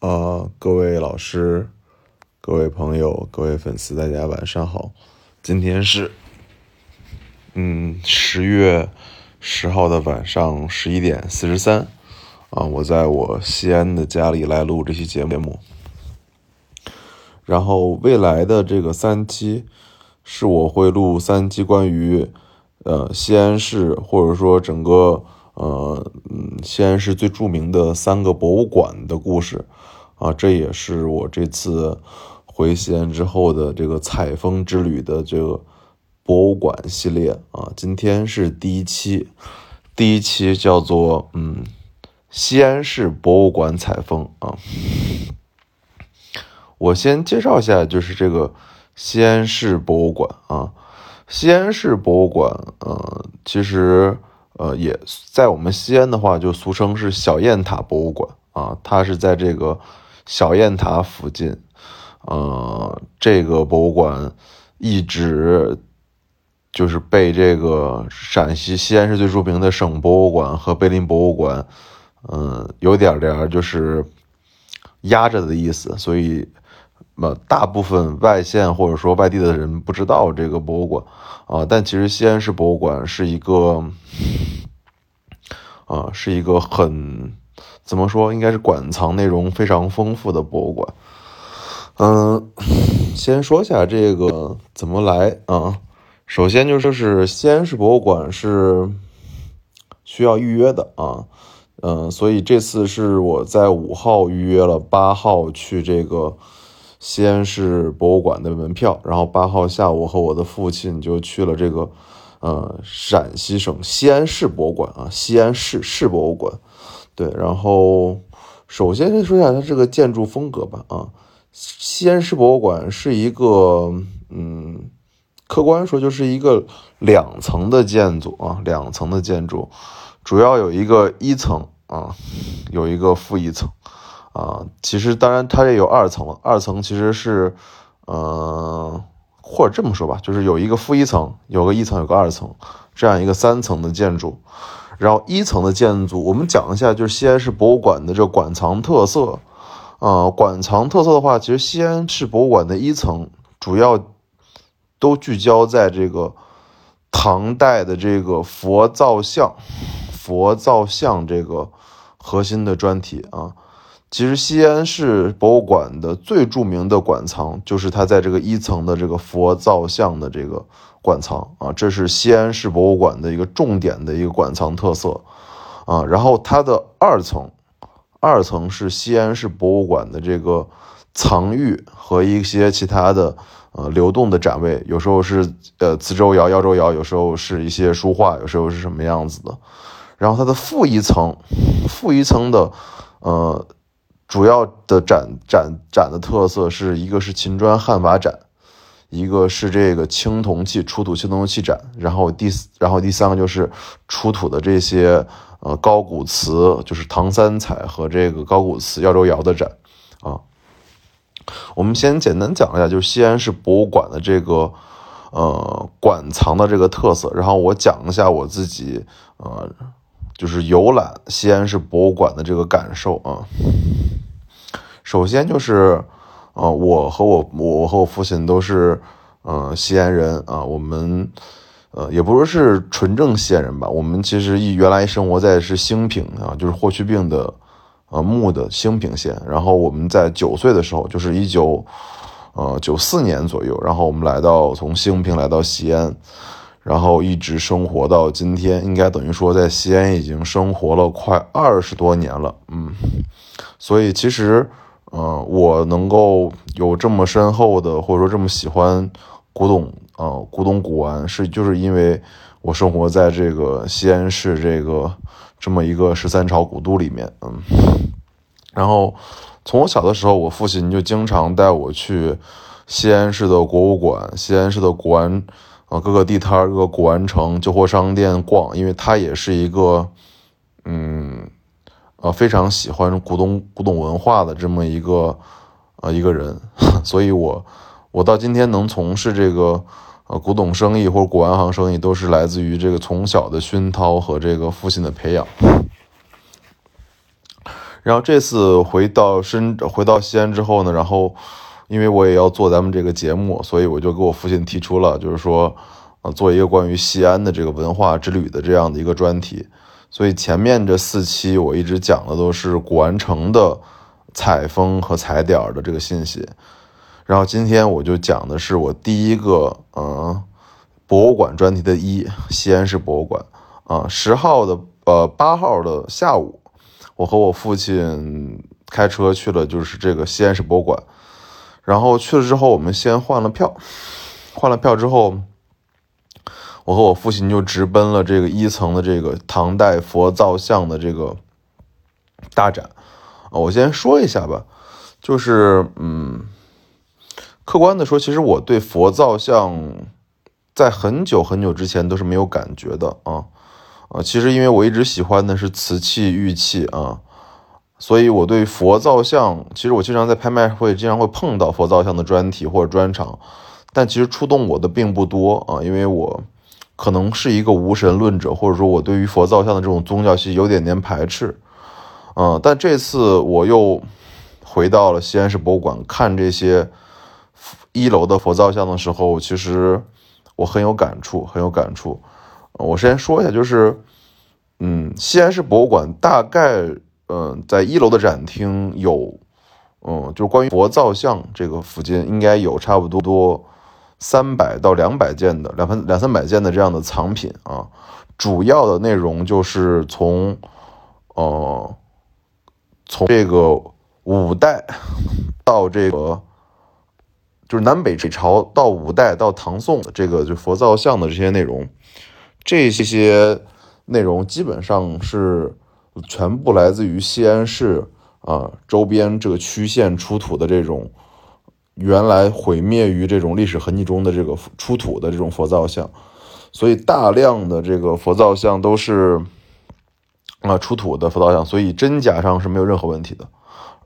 呃，各位老师、各位朋友、各位粉丝，大家晚上好。今天是，嗯，十月十号的晚上十一点四十三，啊，我在我西安的家里来录这期节目。然后未来的这个三期，是我会录三期关于，呃，西安市或者说整个。呃，嗯，西安市最著名的三个博物馆的故事，啊，这也是我这次回西安之后的这个采风之旅的这个博物馆系列啊。今天是第一期，第一期叫做嗯，西安市博物馆采风啊。我先介绍一下，就是这个西安市博物馆啊，西安市博物馆，呃，其实。呃，也在我们西安的话，就俗称是小雁塔博物馆啊。它是在这个小雁塔附近。呃，这个博物馆一直就是被这个陕西西安市最著名的省博物馆和碑林博物馆，嗯，有点点就是压着的意思。所以，呃，大部分外县或者说外地的人不知道这个博物馆啊。但其实西安市博物馆是一个。啊，是一个很怎么说，应该是馆藏内容非常丰富的博物馆。嗯，先说一下这个怎么来啊。首先就是西安市博物馆是需要预约的啊。嗯，所以这次是我在五号预约了八号去这个西安市博物馆的门票，然后八号下午和我的父亲就去了这个。呃，陕西省西安市博物馆啊，西安市市博物馆，对。然后，首先先说一下它这个建筑风格吧。啊，西安市博物馆是一个，嗯，客观说就是一个两层的建筑啊，两层的建筑，主要有一个一层啊，有一个负一层啊。其实，当然它也有二层了，二层其实是，嗯。或者这么说吧，就是有一个负一层，有个一层，有个二层，这样一个三层的建筑。然后一层的建筑，我们讲一下，就是西安市博物馆的这个馆藏特色。啊，馆藏特色的话，其实西安市博物馆的一层主要都聚焦在这个唐代的这个佛造像、佛造像这个核心的专题啊。其实西安市博物馆的最著名的馆藏就是它在这个一层的这个佛造像的这个馆藏啊，这是西安市博物馆的一个重点的一个馆藏特色啊。然后它的二层，二层是西安市博物馆的这个藏玉和一些其他的呃流动的展位，有时候是呃磁州窑、耀州窑，有时候是一些书画，有时候是什么样子的。然后它的负一层，负一层的呃。主要的展展展的特色是一个是秦砖汉瓦展，一个是这个青铜器出土青铜器展，然后第然后第三个就是出土的这些呃高古瓷，就是唐三彩和这个高古瓷耀州窑的展啊。我们先简单讲一下，就是西安市博物馆的这个呃馆藏的这个特色，然后我讲一下我自己呃就是游览西安市博物馆的这个感受啊。首先就是，呃，我和我我和我父亲都是，呃，西安人啊。我们，呃，也不说是纯正西安人吧。我们其实一原来生活在是兴平啊，就是霍去病的，呃，墓的兴平县。然后我们在九岁的时候，就是一九，呃，九四年左右，然后我们来到从兴平来到西安，然后一直生活到今天，应该等于说在西安已经生活了快二十多年了。嗯，所以其实。嗯，我能够有这么深厚的，或者说这么喜欢古董，呃，古董古玩，是就是因为我生活在这个西安市这个这么一个十三朝古都里面，嗯，然后从我小的时候，我父亲就经常带我去西安市的博物馆、西安市的古玩，啊，各个地摊、各个古玩城、旧货商店逛，因为他也是一个，嗯。呃，非常喜欢古董古董文化的这么一个呃一个人，所以我我到今天能从事这个呃古董生意或者古玩行生意，都是来自于这个从小的熏陶和这个父亲的培养。然后这次回到深回到西安之后呢，然后因为我也要做咱们这个节目，所以我就给我父亲提出了，就是说，呃，做一个关于西安的这个文化之旅的这样的一个专题。所以前面这四期我一直讲的都是古玩城的采风和踩点的这个信息，然后今天我就讲的是我第一个嗯博物馆专题的一西安市博物馆啊，十号的呃八号的下午。我和我父亲开车去了，就是这个西安市博物馆。然后去了之后，我们先换了票，换了票之后，我和我父亲就直奔了这个一层的这个唐代佛造像的这个大展啊。我先说一下吧，就是嗯，客观的说，其实我对佛造像在很久很久之前都是没有感觉的啊。啊，其实因为我一直喜欢的是瓷器玉器啊，所以我对佛造像，其实我经常在拍卖会经常会碰到佛造像的专题或者专场，但其实触动我的并不多啊，因为我可能是一个无神论者，或者说我对于佛造像的这种宗教系有点点排斥，嗯，但这次我又回到了西安市博物馆看这些一楼的佛造像的时候，其实我很有感触，很有感触。我先说一下，就是，嗯，西安市博物馆大概，嗯，在一楼的展厅有，嗯，就是关于佛造像这个附近应该有差不多多三百到两百件的两分两三百件的这样的藏品啊，主要的内容就是从，呃，从这个五代到这个，就是南北朝到五代到唐宋的这个就佛造像的这些内容。这些内容基本上是全部来自于西安市啊周边这个区县出土的这种原来毁灭于这种历史痕迹中的这个出土的这种佛造像，所以大量的这个佛造像都是啊出土的佛造像，所以真假上是没有任何问题的。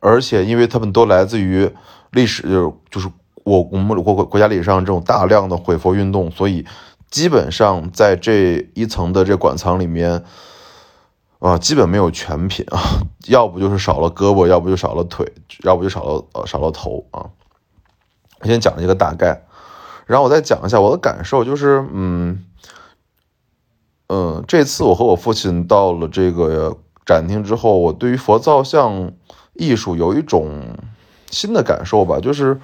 而且因为他们都来自于历史，就是就是我我们国国家历史上这种大量的毁佛运动，所以。基本上在这一层的这馆藏里面，啊，基本没有全品啊，要不就是少了胳膊，要不就少了腿，要不就少了呃少了头啊。我先讲一个大概，然后我再讲一下我的感受，就是嗯嗯，这次我和我父亲到了这个展厅之后，我对于佛造像艺术有一种新的感受吧，就是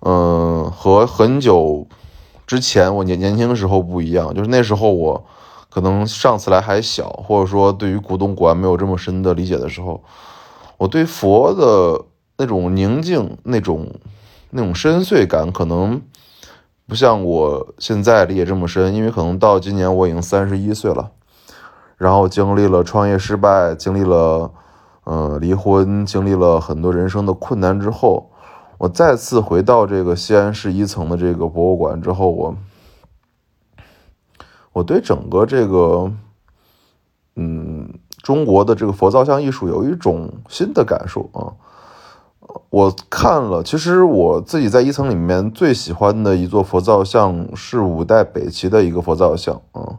嗯和很久。之前我年年轻的时候不一样，就是那时候我可能上次来还小，或者说对于古董古玩没有这么深的理解的时候，我对佛的那种宁静、那种那种深邃感，可能不像我现在理解这么深。因为可能到今年我已经三十一岁了，然后经历了创业失败，经历了嗯离婚，经历了很多人生的困难之后。我再次回到这个西安市一层的这个博物馆之后，我我对整个这个嗯中国的这个佛造像艺术有一种新的感受啊！我看了，其实我自己在一层里面最喜欢的一座佛造像是五代北齐的一个佛造像啊，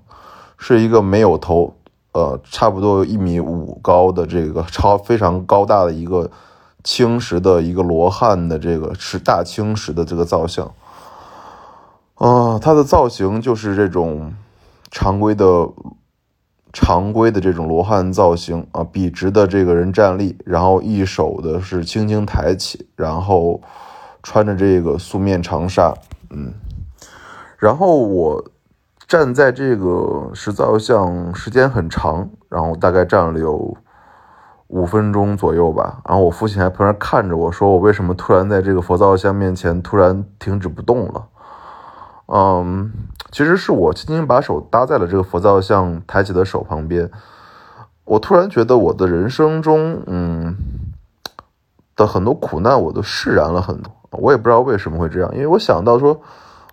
是一个没有头，呃，差不多一米五高的这个超非常高大的一个。青石的一个罗汉的这个是大青石的这个造像，啊，它的造型就是这种常规的常规的这种罗汉造型啊，笔直的这个人站立，然后一手的是轻轻抬起，然后穿着这个素面长纱，嗯，然后我站在这个石造像时间很长，然后大概站了有。五分钟左右吧，然后我父亲还旁边看着我说：“我为什么突然在这个佛造像面前突然停止不动了？”嗯，其实是我轻轻把手搭在了这个佛造像抬起的手旁边，我突然觉得我的人生中，嗯，的很多苦难我都释然了很多。我也不知道为什么会这样，因为我想到说，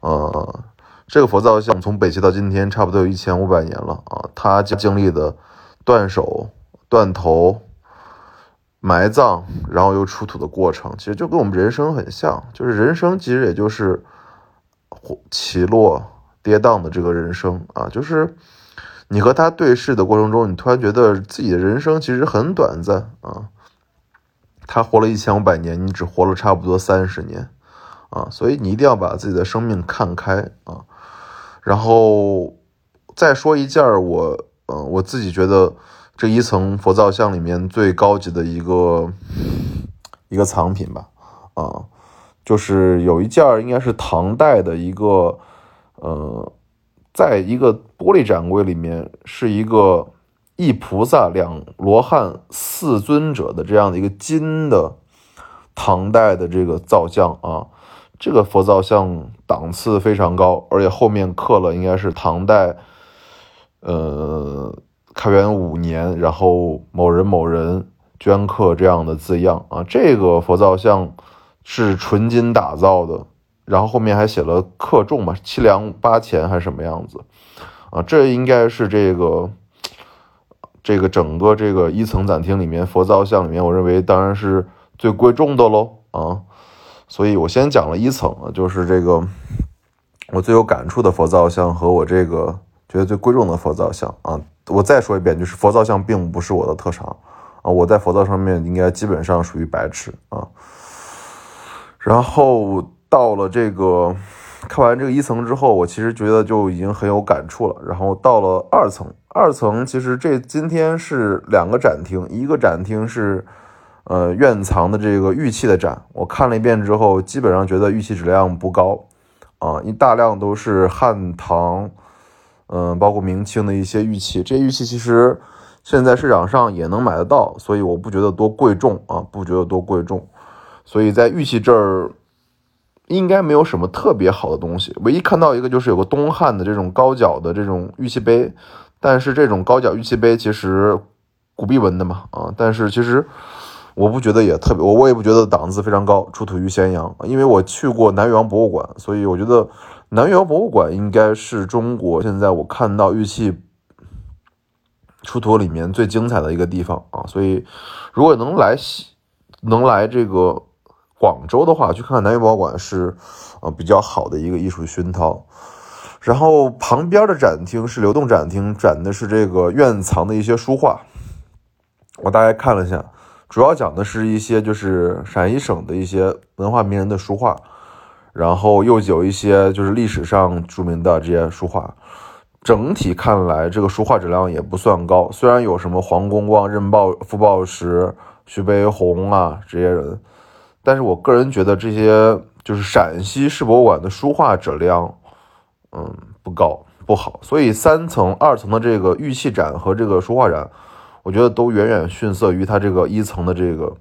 呃，这个佛造像从北齐到今天差不多有一千五百年了啊，它经历的断手、断头。埋葬，然后又出土的过程，其实就跟我们人生很像，就是人生其实也就是起落跌宕的这个人生啊，就是你和他对视的过程中，你突然觉得自己的人生其实很短暂啊，他活了一千五百年，你只活了差不多三十年啊，所以你一定要把自己的生命看开啊。然后再说一件我，嗯，我自己觉得这一层佛造像里面最高级的一个一个藏品吧，啊，就是有一件应该是唐代的一个，呃，在一个玻璃展柜里面是一个。一菩萨两罗汉四尊者的这样的一个金的唐代的这个造像啊，这个佛造像档次非常高，而且后面刻了应该是唐代，呃，开元五年，然后某人某人镌刻这样的字样啊，这个佛造像是纯金打造的，然后后面还写了克重嘛，七两八钱还是什么样子啊，这应该是这个。这个整个这个一层展厅里面佛造像里面，我认为当然是最贵重的喽啊，所以我先讲了一层，就是这个我最有感触的佛造像和我这个觉得最贵重的佛造像啊，我再说一遍，就是佛造像并不是我的特长啊，我在佛造上面应该基本上属于白痴啊，然后到了这个。看完这个一层之后，我其实觉得就已经很有感触了。然后到了二层，二层其实这今天是两个展厅，一个展厅是呃院藏的这个玉器的展。我看了一遍之后，基本上觉得玉器质量不高啊，一大量都是汉唐，嗯，包括明清的一些玉器。这玉器其实现在市场上也能买得到，所以我不觉得多贵重啊，不觉得多贵重。所以在玉器这儿。应该没有什么特别好的东西，唯一看到一个就是有个东汉的这种高脚的这种玉器杯，但是这种高脚玉器杯其实古币纹的嘛啊，但是其实我不觉得也特别，我我也不觉得档次非常高，出土于咸阳，因为我去过南越王博物馆，所以我觉得南越王博物馆应该是中国现在我看到玉器出土里面最精彩的一个地方啊，所以如果能来能来这个。广州的话，去看看南越博物馆是，呃，比较好的一个艺术熏陶。然后旁边的展厅是流动展厅，展的是这个院藏的一些书画。我大概看了一下，主要讲的是一些就是陕西省的一些文化名人的书画，然后又有一些就是历史上著名的这些书画。整体看来，这个书画质量也不算高，虽然有什么黄公望、任抱、傅抱石、徐悲鸿啊这些人。但是我个人觉得这些就是陕西市博物馆的书画质量，嗯，不高不好，所以三层、二层的这个玉器展和这个书画展，我觉得都远远逊色于它这个一层的这个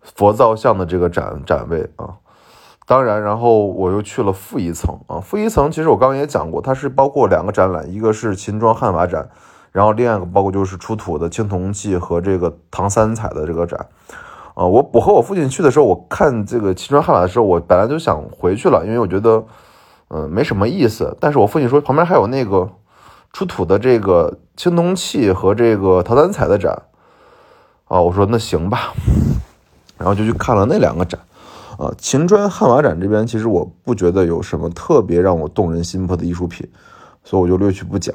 佛造像的这个展展位啊。当然，然后我又去了负一层啊，负一层其实我刚刚也讲过，它是包括两个展览，一个是秦装汉瓦展，然后另外一个包括就是出土的青铜器和这个唐三彩的这个展。啊，我我和我父亲去的时候，我看这个秦川汉瓦的时候，我本来就想回去了，因为我觉得，嗯，没什么意思。但是我父亲说旁边还有那个出土的这个青铜器和这个陶三彩的展，啊，我说那行吧，然后就去看了那两个展。啊，秦砖汉瓦展这边其实我不觉得有什么特别让我动人心魄的艺术品，所以我就略去不讲。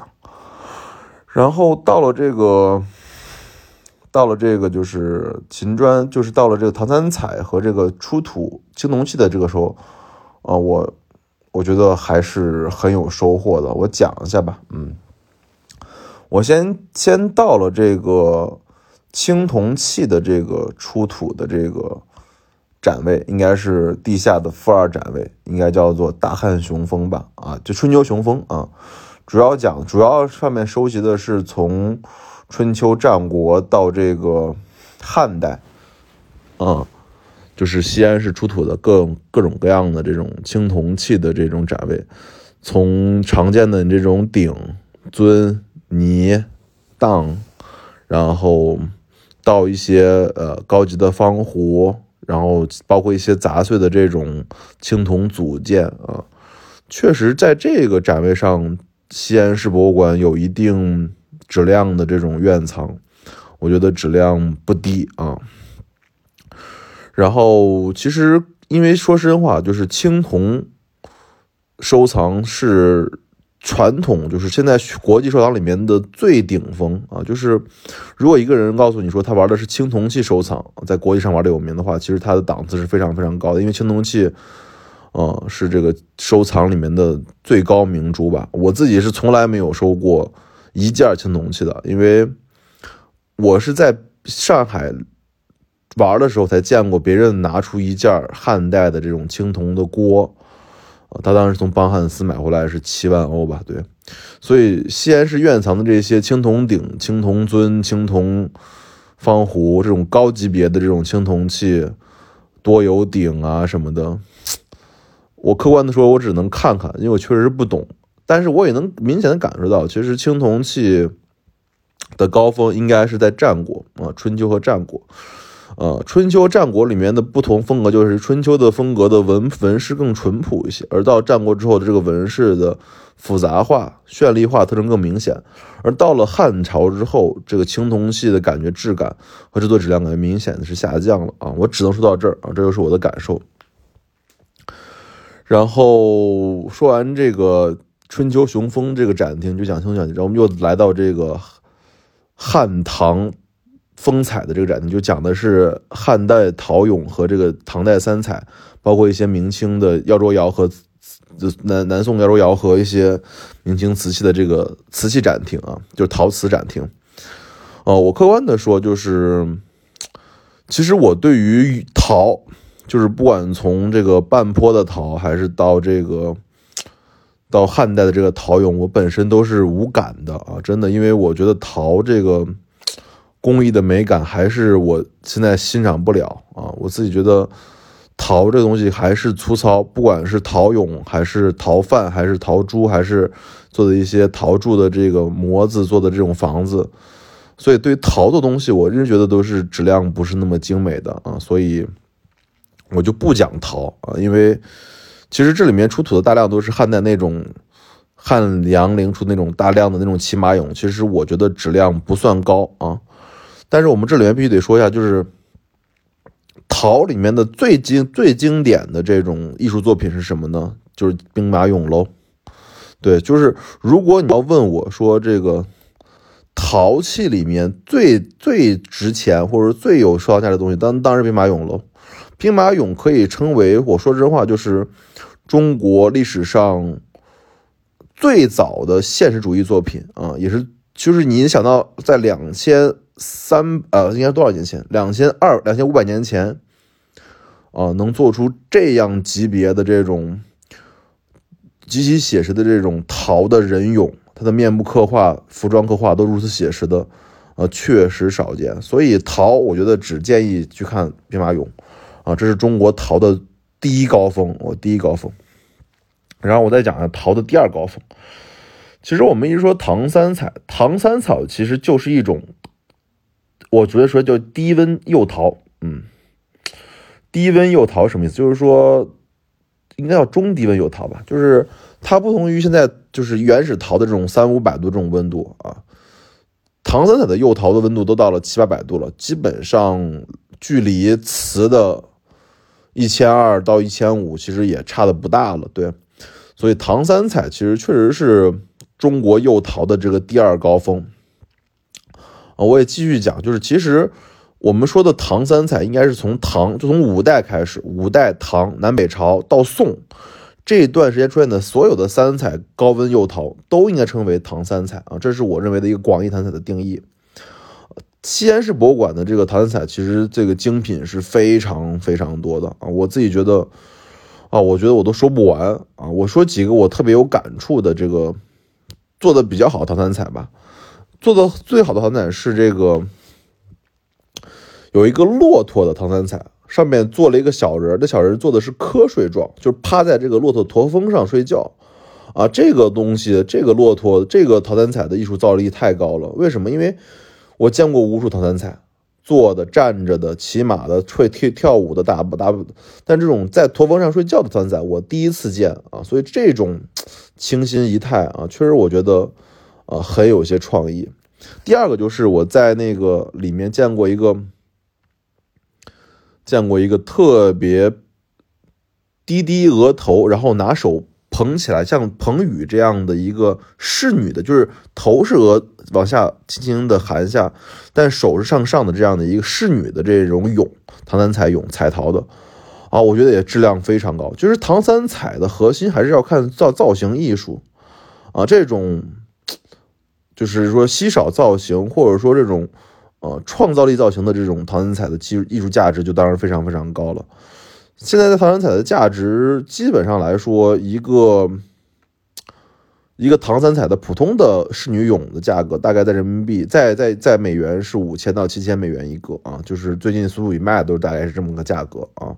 然后到了这个。到了这个就是秦砖，就是到了这个唐三彩和这个出土青铜器的这个时候，啊，我我觉得还是很有收获的。我讲一下吧，嗯，我先先到了这个青铜器的这个出土的这个展位，应该是地下的负二展位，应该叫做大汉雄风吧，啊，就春秋雄风啊，主要讲主要上面收集的是从。春秋战国到这个汉代，嗯，就是西安市出土的各各种各样的这种青铜器的这种展位，从常见的这种鼎、尊、泥、档，然后到一些呃高级的方壶，然后包括一些杂碎的这种青铜组件啊，确实在这个展位上，西安市博物馆有一定。质量的这种院藏，我觉得质量不低啊。然后，其实因为说实话，就是青铜收藏是传统就是现在国际收藏里面的最顶峰啊，就是如果一个人告诉你说他玩的是青铜器收藏，在国际上玩的有名的话，其实他的档次是非常非常高的，因为青铜器，呃，是这个收藏里面的最高明珠吧。我自己是从来没有收过一件青铜器的，因为我是在上海玩的时候才见过别人拿出一件汉代的这种青铜的锅。他当时从邦汉斯买回来是七万欧吧？对，所以西安市院藏的这些青铜鼎、青铜尊、青铜方壶这种高级别的这种青铜器，多有鼎啊什么的，我客观的说，我只能看看，因为我确实不懂。但是我也能明显的感受到，其实青铜器的高峰应该是在战国啊，春秋和战国。呃，春秋战国里面的不同风格，就是春秋的风格的纹纹饰更淳朴一些，而到战国之后的这个纹饰的复杂化、绚丽化特征更明显。而到了汉朝之后，这个青铜器的感觉质感和制作质量感觉明显的是下降了啊！我只能说到这儿啊，这就是我的感受。然后说完这个春秋雄风这个展厅，就讲清讲，然后我们又来到这个汉唐。风采的这个展厅就讲的是汉代陶俑和这个唐代三彩，包括一些明清的耀州窑和南南宋耀州窑和一些明清瓷器的这个瓷器展厅啊，就是陶瓷展厅。哦，我客观的说，就是其实我对于陶，就是不管从这个半坡的陶，还是到这个到汉代的这个陶俑，我本身都是无感的啊，真的，因为我觉得陶这个。工艺的美感还是我现在欣赏不了啊！我自己觉得陶这东西还是粗糙，不管是陶俑还是陶范，还是陶珠，还是做的一些陶铸的这个模子做的这种房子，所以对陶的东西，我真觉得都是质量不是那么精美的啊！所以我就不讲陶啊，因为其实这里面出土的大量都是汉代那种汉阳陵出那种大量的那种骑马俑，其实我觉得质量不算高啊。但是我们这里面必须得说一下，就是陶里面的最经最经典的这种艺术作品是什么呢？就是兵马俑喽。对，就是如果你要问我说这个陶器里面最最值钱或者最有收藏价值的东西，当当然兵马俑喽。兵马俑可以称为，我说真话，就是中国历史上最早的现实主义作品啊，也是就是你想到在两千。三呃，应该多少年前？两千二、两千五百年前，啊，能做出这样级别的这种极其写实的这种陶的人俑，他的面部刻画、服装刻画都如此写实的，呃，确实少见。所以陶，我觉得只建议去看兵马俑，啊，这是中国陶的第一高峰，我第一高峰。然后我再讲下陶的第二高峰。其实我们一直说唐三彩，唐三彩其实就是一种。我觉得说叫低温釉陶，嗯，低温釉陶什么意思？就是说应该叫中低温釉陶吧，就是它不同于现在就是原始陶的这种三五百度这种温度啊，唐三彩的釉陶的温度都到了七八百度了，基本上距离瓷的一千二到一千五其实也差的不大了，对，所以唐三彩其实确实是中国釉陶的这个第二高峰。啊，我也继续讲，就是其实我们说的唐三彩，应该是从唐，就从五代开始，五代唐南北朝到宋这一段时间出现的所有的三彩高温釉陶，都应该称为唐三彩啊，这是我认为的一个广义唐三彩的定义。西安市博物馆的这个唐三彩，其实这个精品是非常非常多的啊，我自己觉得啊，我觉得我都说不完啊，我说几个我特别有感触的这个做的比较好的唐三彩吧。做的最好的唐三彩是这个，有一个骆驼的唐三彩，上面做了一个小人，这小人做的是瞌睡状，就是趴在这个骆驼驼峰上睡觉，啊，这个东西，这个骆驼，这个唐三彩的艺术造诣太高了。为什么？因为我见过无数唐三彩，坐的、站着的、骑马的、会跳跳舞的、打打，但这种在驼峰上睡觉的唐三彩，我第一次见啊，所以这种清新仪态啊，确实我觉得。啊，很有些创意。第二个就是我在那个里面见过一个，见过一个特别低低额头，然后拿手捧起来，像彭宇这样的一个侍女的，就是头是额往下轻轻的含下，但手是向上的这样的一个侍女的这种俑，唐三彩俑彩陶的啊，我觉得也质量非常高。就是唐三彩的核心还是要看造造型艺术啊，这种就是说稀少造型或者说这种呃创造力造型的这种唐三彩的技艺术价值就当然非常非常高了。现在的唐三彩的价值，基本上来说，一个一个唐三彩的普通的仕女俑的价格，大概在人民币，在在在美元是五千到七千美元一个啊，就是最近苏富比卖都是大概是这么个价格啊。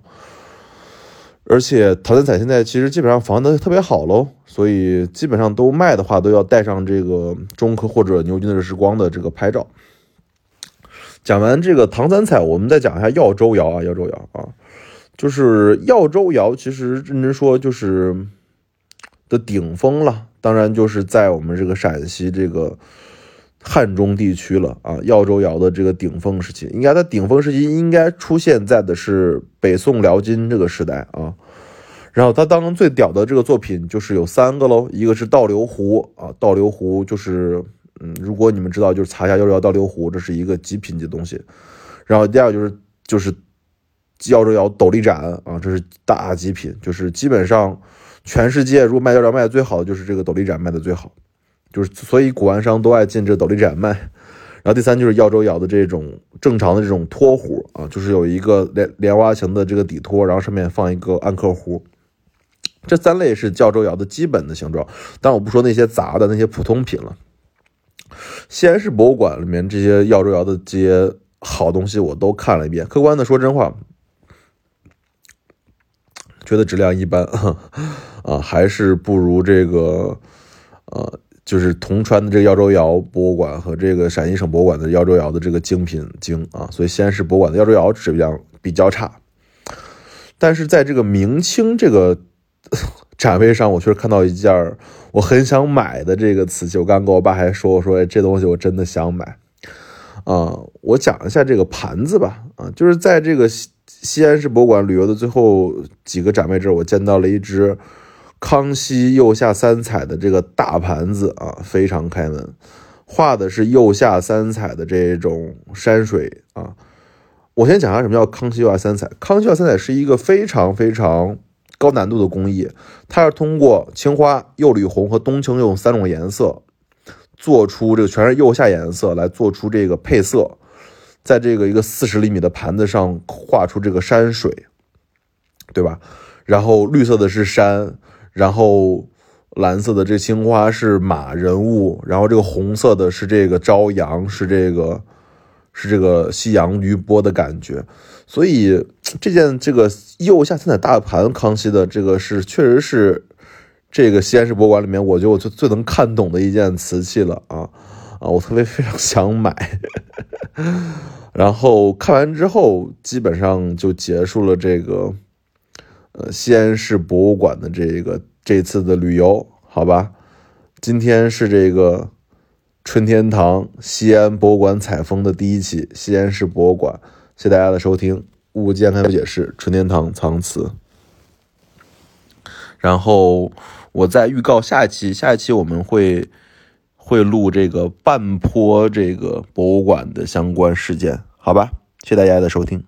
而且唐三彩现在其实基本上防的特别好喽，所以基本上都卖的话都要带上这个中科或者牛津的日时光的这个拍照。讲完这个唐三彩，我们再讲一下耀州窑啊，耀州窑啊。就是耀州窑，其实认真说就是的顶峰了。当然就是在我们这个陕西这个汉中地区了啊。耀州窑的这个顶峰时期，应该它顶峰时期应该出现在的是北宋辽金这个时代啊。然后它当中最屌的这个作品就是有三个喽，一个是倒流壶啊，倒流壶就是嗯，如果你们知道，就是查一下耀州窑倒流壶，这是一个极品级东西。然后第二个就是就是。耀州窑斗笠盏啊，这是大极品，就是基本上全世界如果卖药窑卖的最好的就是这个斗笠盏卖的最好，就是所以古玩商都爱进这斗笠盏卖。然后第三就是耀州窑的这种正常的这种托壶啊，就是有一个莲莲花形的这个底托，然后上面放一个安克壶。这三类是耀州窑的基本的形状，但我不说那些杂的那些普通品了。西安市博物馆里面这些耀州窑的这些好东西我都看了一遍，客观的说真话。觉得质量一般，啊，还是不如这个，呃，就是铜川的这个耀州窑博物馆和这个陕西省博物馆的耀州窑的这个精品精啊，所以西安市博物馆的耀州窑质量比较差。但是在这个明清这个 展位上，我确实看到一件我很想买的这个瓷器，我刚跟我爸还说，我说这东西我真的想买。啊，我讲一下这个盘子吧，啊，就是在这个。西安市博物馆旅游的最后几个展位这儿，我见到了一只康熙釉下三彩的这个大盘子啊，非常开门，画的是釉下三彩的这种山水啊。我先讲下什么叫康熙釉下三彩。康熙釉下三彩是一个非常非常高难度的工艺，它是通过青花、釉里红和冬青用三种颜色做出这个全是釉下颜色来做出这个配色。在这个一个四十厘米的盘子上画出这个山水，对吧？然后绿色的是山，然后蓝色的这青花是马人物，然后这个红色的是这个朝阳，是这个是这个夕阳余波的感觉。所以这件这个釉下三彩大盘，康熙的这个是确实是这个西安市博物馆里面，我觉得我最最能看懂的一件瓷器了啊。啊，我特别非常想买，然后看完之后，基本上就结束了这个，呃，西安市博物馆的这个这次的旅游，好吧？今天是这个春天堂西安博物馆采风的第一期，西安市博物馆，谢谢大家的收听，物件开解释，春天堂藏瓷。然后我再预告下一期，下一期我们会。会录这个半坡这个博物馆的相关事件，好吧？谢谢大家的收听。